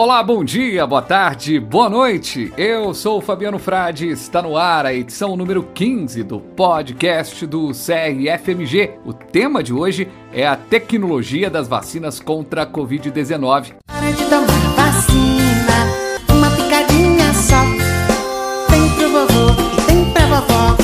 Olá, bom dia, boa tarde, boa noite. Eu sou o Fabiano Frade, está no ar a edição número 15 do podcast do CRFMG. O tema de hoje é a tecnologia das vacinas contra a Covid-19. Para de tomar vacina, uma picadinha só. Tem pro vovô e tem pra vovó.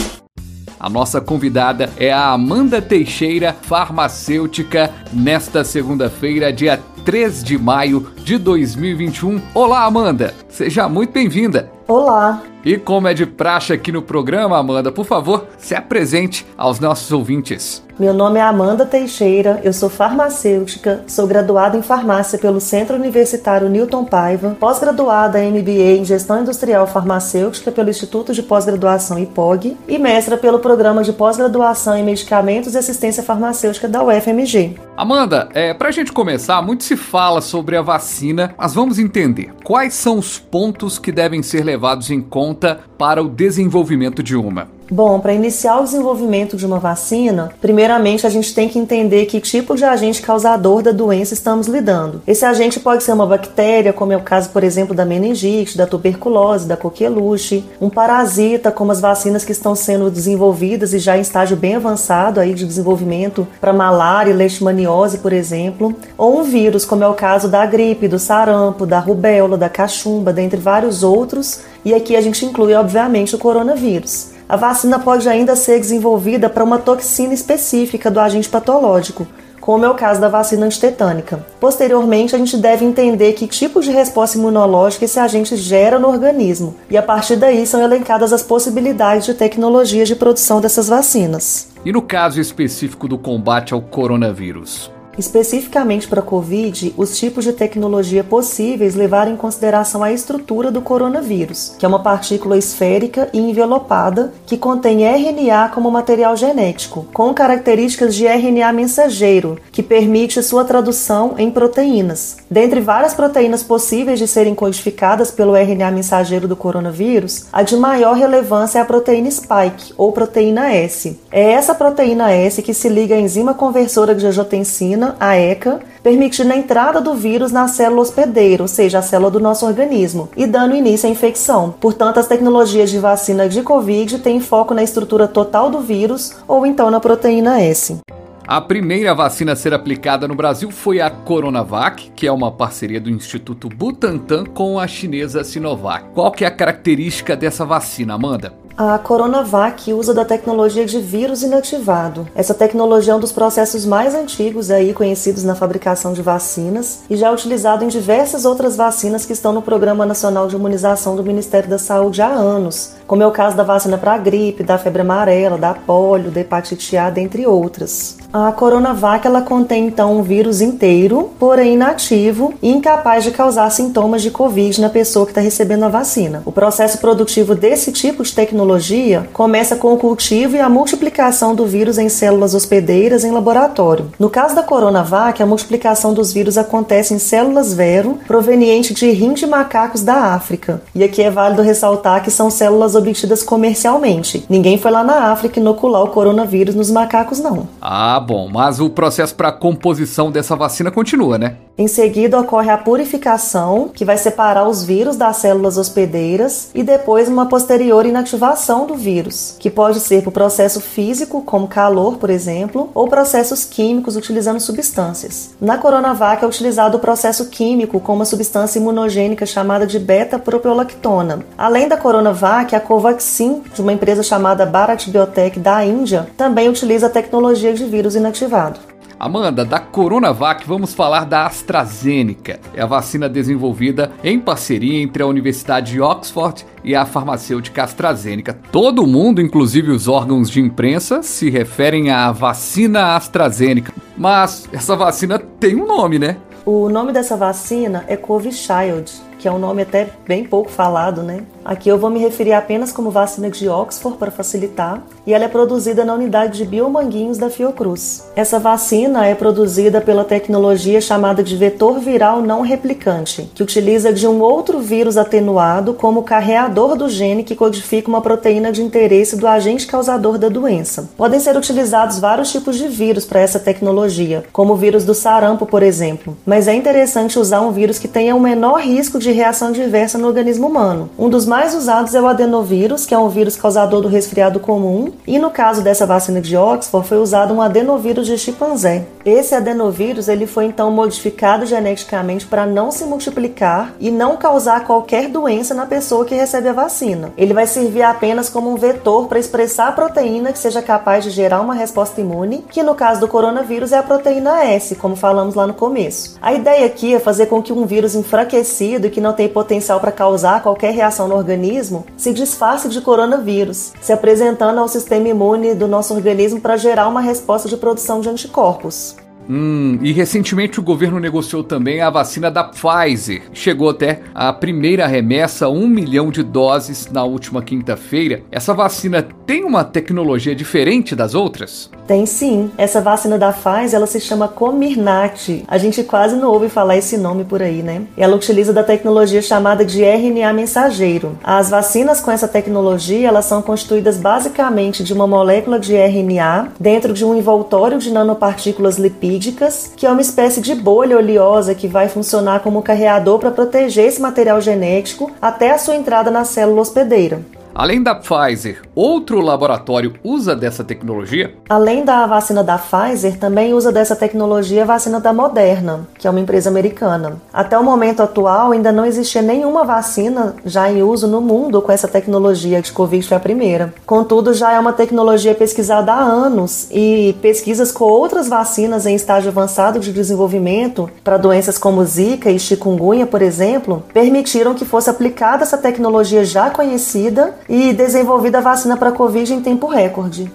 A nossa convidada é a Amanda Teixeira, farmacêutica, nesta segunda-feira, dia 3 de maio de 2021. Olá, Amanda! Seja muito bem-vinda! Olá, E como é de praxe aqui no programa, Amanda, por favor, se apresente aos nossos ouvintes. meu nome é Amanda Teixeira, eu sou farmacêutica, sou graduada em farmácia pelo Centro Universitário Newton Paiva, pós-graduada em MBA em Gestão Industrial Farmacêutica pelo Instituto de Pós-Graduação IPOG e mestra pelo Programa de Pós-Graduação em Medicamentos e Assistência Farmacêutica da UFMG. Amanda, é, pra gente começar, muito se fala sobre a vacina, mas vamos entender quais são os pontos que devem ser levados em conta para o desenvolvimento de uma. Bom, para iniciar o desenvolvimento de uma vacina, primeiramente a gente tem que entender que tipo de agente causador da doença estamos lidando. Esse agente pode ser uma bactéria, como é o caso, por exemplo, da meningite, da tuberculose, da coqueluche, um parasita, como as vacinas que estão sendo desenvolvidas e já em estágio bem avançado aí de desenvolvimento para malária e leishmaniose, por exemplo, ou um vírus, como é o caso da gripe, do sarampo, da rubéola, da cachumba, dentre vários outros, e aqui a gente inclui, obviamente, o coronavírus. A vacina pode ainda ser desenvolvida para uma toxina específica do agente patológico, como é o caso da vacina antitetânica. Posteriormente, a gente deve entender que tipo de resposta imunológica esse agente gera no organismo, e a partir daí são elencadas as possibilidades de tecnologias de produção dessas vacinas. E no caso específico do combate ao coronavírus? Especificamente para a Covid, os tipos de tecnologia possíveis levaram em consideração a estrutura do coronavírus, que é uma partícula esférica e envelopada que contém RNA como material genético, com características de RNA mensageiro, que permite sua tradução em proteínas. Dentre várias proteínas possíveis de serem codificadas pelo RNA mensageiro do coronavírus, a de maior relevância é a proteína spike, ou proteína S. É essa proteína S que se liga à enzima conversora de angiotensina a ECA, permitindo a entrada do vírus na célula hospedeira, ou seja, a célula do nosso organismo, e dando início à infecção. Portanto, as tecnologias de vacina de Covid têm foco na estrutura total do vírus ou então na proteína S. A primeira vacina a ser aplicada no Brasil foi a Coronavac, que é uma parceria do Instituto Butantan com a chinesa Sinovac. Qual que é a característica dessa vacina, Amanda? A Coronavac usa da tecnologia de vírus inativado. Essa tecnologia é um dos processos mais antigos aí conhecidos na fabricação de vacinas e já é utilizado em diversas outras vacinas que estão no Programa Nacional de Imunização do Ministério da Saúde há anos, como é o caso da vacina para a gripe, da febre amarela, da polio, da hepatite A, dentre outras. A Coronavac ela contém então um vírus inteiro, porém inativo e incapaz de causar sintomas de Covid na pessoa que está recebendo a vacina. O processo produtivo desse tipo de tecnologia começa com o cultivo e a multiplicação do vírus em células hospedeiras em laboratório. No caso da Coronavac, a multiplicação dos vírus acontece em células vero proveniente de rim de macacos da África. E aqui é válido ressaltar que são células obtidas comercialmente. Ninguém foi lá na África inocular o coronavírus nos macacos, não. Ah, bom, mas o processo para a composição dessa vacina continua, né? Em seguida, ocorre a purificação, que vai separar os vírus das células hospedeiras, e depois uma posterior inativação do vírus, que pode ser por processo físico, como calor, por exemplo, ou processos químicos utilizando substâncias. Na Coronavac é utilizado o processo químico com uma substância imunogênica chamada de beta-propiolactona. Além da Coronavac, a Covaxin, de uma empresa chamada Bharat Biotech da Índia, também utiliza a tecnologia de vírus inativado. Amanda, da Coronavac, vamos falar da AstraZeneca. É a vacina desenvolvida em parceria entre a Universidade de Oxford e a farmacêutica AstraZeneca. Todo mundo, inclusive os órgãos de imprensa, se referem à vacina AstraZeneca. Mas essa vacina tem um nome, né? O nome dessa vacina é Covishield, que é um nome até bem pouco falado, né? Aqui eu vou me referir apenas como vacina de Oxford para facilitar, e ela é produzida na unidade de biomanguinhos da Fiocruz. Essa vacina é produzida pela tecnologia chamada de vetor viral não replicante, que utiliza de um outro vírus atenuado como carreador do gene que codifica uma proteína de interesse do agente causador da doença. Podem ser utilizados vários tipos de vírus para essa tecnologia, como o vírus do sarampo, por exemplo, mas é interessante usar um vírus que tenha o um menor risco de reação diversa no organismo humano. Um dos mais usados é o adenovírus, que é um vírus causador do resfriado comum, e no caso dessa vacina de Oxford foi usado um adenovírus de chimpanzé. Esse adenovírus ele foi então modificado geneticamente para não se multiplicar e não causar qualquer doença na pessoa que recebe a vacina. Ele vai servir apenas como um vetor para expressar a proteína que seja capaz de gerar uma resposta imune, que no caso do coronavírus é a proteína S, como falamos lá no começo. A ideia aqui é fazer com que um vírus enfraquecido e que não tem potencial para causar qualquer reação no organismo se disfarce de coronavírus, se apresentando ao sistema imune do nosso organismo para gerar uma resposta de produção de anticorpos. Hum, e recentemente o governo negociou também a vacina da Pfizer. Chegou até a primeira remessa, um milhão de doses na última quinta-feira. Essa vacina tem uma tecnologia diferente das outras? Tem sim. Essa vacina da Pfizer, ela se chama Comirnaty. A gente quase não ouve falar esse nome por aí, né? Ela utiliza da tecnologia chamada de RNA mensageiro. As vacinas com essa tecnologia, elas são constituídas basicamente de uma molécula de RNA dentro de um envoltório de nanopartículas lipídicas, que é uma espécie de bolha oleosa que vai funcionar como carreador para proteger esse material genético até a sua entrada na célula hospedeira. Além da Pfizer, outro laboratório usa dessa tecnologia? Além da vacina da Pfizer, também usa dessa tecnologia a vacina da Moderna, que é uma empresa americana. Até o momento atual, ainda não existia nenhuma vacina já em uso no mundo com essa tecnologia de Covid foi a primeira. Contudo, já é uma tecnologia pesquisada há anos e pesquisas com outras vacinas em estágio avançado de desenvolvimento para doenças como Zika e chikungunya, por exemplo, permitiram que fosse aplicada essa tecnologia já conhecida e desenvolvida a vacina para Covid em tempo recorde.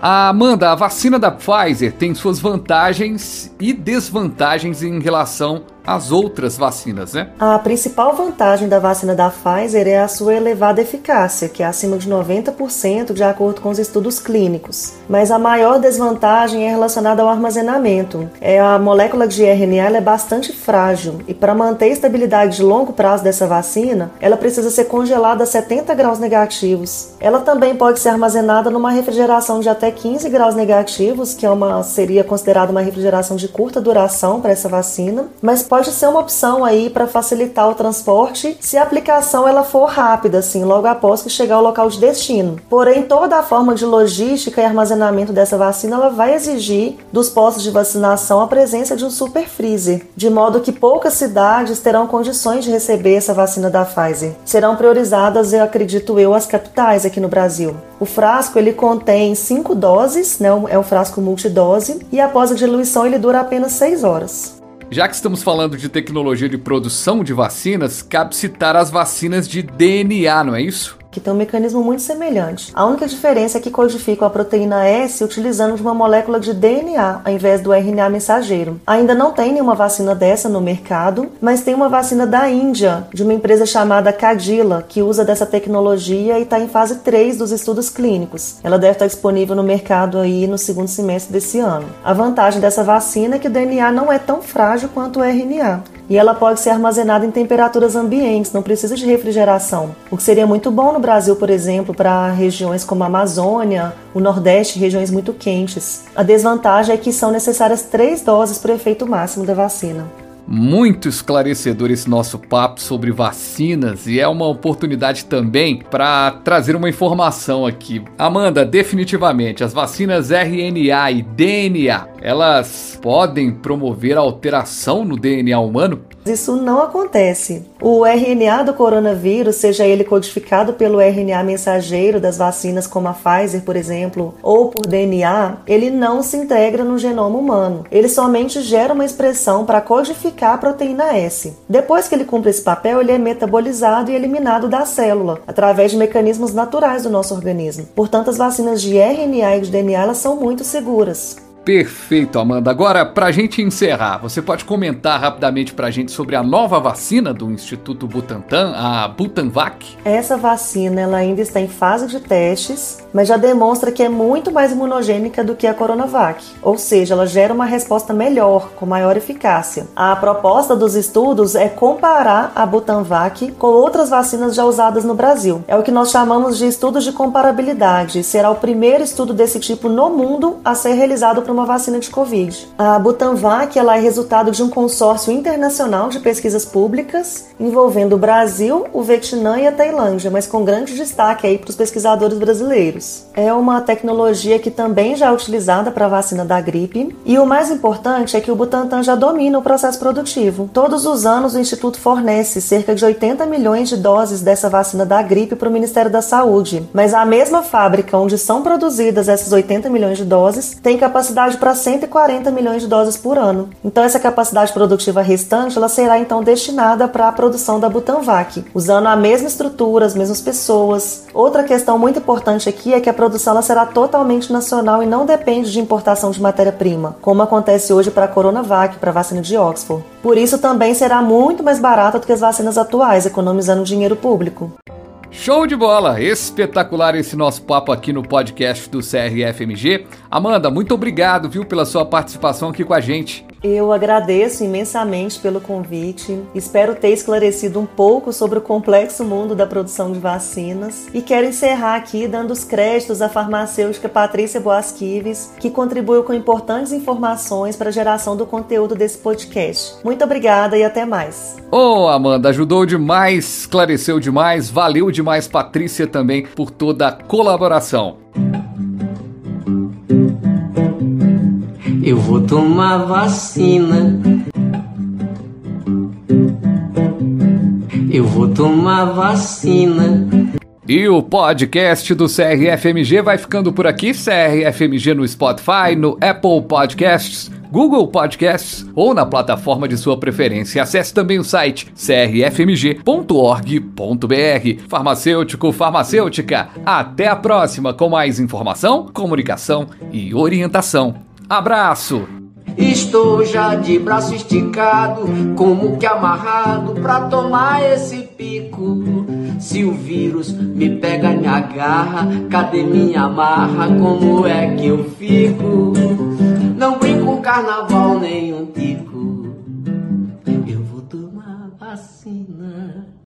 A Amanda, a vacina da Pfizer tem suas vantagens e desvantagens em relação as outras vacinas, né? A principal vantagem da vacina da Pfizer é a sua elevada eficácia, que é acima de 90% de acordo com os estudos clínicos. Mas a maior desvantagem é relacionada ao armazenamento. É a molécula de RNA é bastante frágil e para manter a estabilidade de longo prazo dessa vacina, ela precisa ser congelada a 70 graus negativos. Ela também pode ser armazenada numa refrigeração de até 15 graus negativos, que é uma seria considerada uma refrigeração de curta duração para essa vacina, mas pode ser uma opção aí para facilitar o transporte se a aplicação ela for rápida, assim, logo após que chegar ao local de destino. Porém, toda a forma de logística e armazenamento dessa vacina ela vai exigir dos postos de vacinação a presença de um super freezer, de modo que poucas cidades terão condições de receber essa vacina da Pfizer. Serão priorizadas, eu acredito eu, as capitais aqui no Brasil. O frasco ele contém 5 doses, né? é um frasco multidose, e após a diluição ele dura apenas 6 horas. Já que estamos falando de tecnologia de produção de vacinas, cabe citar as vacinas de DNA, não é isso? Que tem um mecanismo muito semelhante. A única diferença é que codificam a proteína S utilizando uma molécula de DNA ao invés do RNA mensageiro. Ainda não tem nenhuma vacina dessa no mercado, mas tem uma vacina da Índia, de uma empresa chamada Cadila, que usa dessa tecnologia e está em fase 3 dos estudos clínicos. Ela deve estar disponível no mercado aí no segundo semestre desse ano. A vantagem dessa vacina é que o DNA não é tão frágil quanto o RNA e ela pode ser armazenada em temperaturas ambientes, não precisa de refrigeração. O que seria muito bom no Brasil, por exemplo, para regiões como a Amazônia, o Nordeste, regiões muito quentes. A desvantagem é que são necessárias três doses para o efeito máximo da vacina. Muito esclarecedor esse nosso papo sobre vacinas e é uma oportunidade também para trazer uma informação aqui. Amanda, definitivamente, as vacinas RNA e DNA, elas podem promover alteração no DNA humano? Isso não acontece. O RNA do coronavírus, seja ele codificado pelo RNA mensageiro das vacinas como a Pfizer, por exemplo, ou por DNA, ele não se integra no genoma humano. Ele somente gera uma expressão para codificar a proteína S. Depois que ele cumpre esse papel, ele é metabolizado e eliminado da célula, através de mecanismos naturais do nosso organismo. Portanto, as vacinas de RNA e de DNA elas são muito seguras. Perfeito, Amanda. Agora, para a gente encerrar, você pode comentar rapidamente para a gente sobre a nova vacina do Instituto Butantan, a Butanvac? Essa vacina ela ainda está em fase de testes, mas já demonstra que é muito mais imunogênica do que a Coronavac, ou seja, ela gera uma resposta melhor, com maior eficácia. A proposta dos estudos é comparar a Butanvac com outras vacinas já usadas no Brasil. É o que nós chamamos de estudos de comparabilidade. Será o primeiro estudo desse tipo no mundo a ser realizado por uma vacina de Covid. A Butanvac ela é resultado de um consórcio internacional de pesquisas públicas envolvendo o Brasil, o Vietnã e a Tailândia, mas com grande destaque aí para os pesquisadores brasileiros. É uma tecnologia que também já é utilizada para a vacina da gripe e o mais importante é que o Butantan já domina o processo produtivo. Todos os anos o Instituto fornece cerca de 80 milhões de doses dessa vacina da gripe para o Ministério da Saúde, mas a mesma fábrica onde são produzidas essas 80 milhões de doses tem capacidade capacidade para 140 milhões de doses por ano. Então essa capacidade produtiva restante ela será então destinada para a produção da Butanvac, usando a mesma estrutura, as mesmas pessoas. Outra questão muito importante aqui é que a produção ela será totalmente nacional e não depende de importação de matéria-prima, como acontece hoje para a Coronavac, para a vacina de Oxford. Por isso também será muito mais barata do que as vacinas atuais, economizando dinheiro público. Show de bola! Espetacular esse nosso papo aqui no podcast do CRFMG. Amanda, muito obrigado, viu, pela sua participação aqui com a gente. Eu agradeço imensamente pelo convite. Espero ter esclarecido um pouco sobre o complexo mundo da produção de vacinas e quero encerrar aqui dando os créditos à farmacêutica Patrícia Boasquives, que contribuiu com importantes informações para a geração do conteúdo desse podcast. Muito obrigada e até mais. Ô, oh, Amanda, ajudou demais, esclareceu demais, valeu demais, Patrícia, também, por toda a colaboração. Eu vou tomar vacina. Eu vou tomar vacina. E o podcast do CRFMG vai ficando por aqui. CRFMG no Spotify, no Apple Podcasts, Google Podcasts ou na plataforma de sua preferência. Acesse também o site crfmg.org.br. Farmacêutico, farmacêutica. Até a próxima com mais informação, comunicação e orientação. Abraço! Estou já de braço esticado, como que amarrado pra tomar esse pico. Se o vírus me pega, me agarra, cadê minha marra? Como é que eu fico? Não brinco carnaval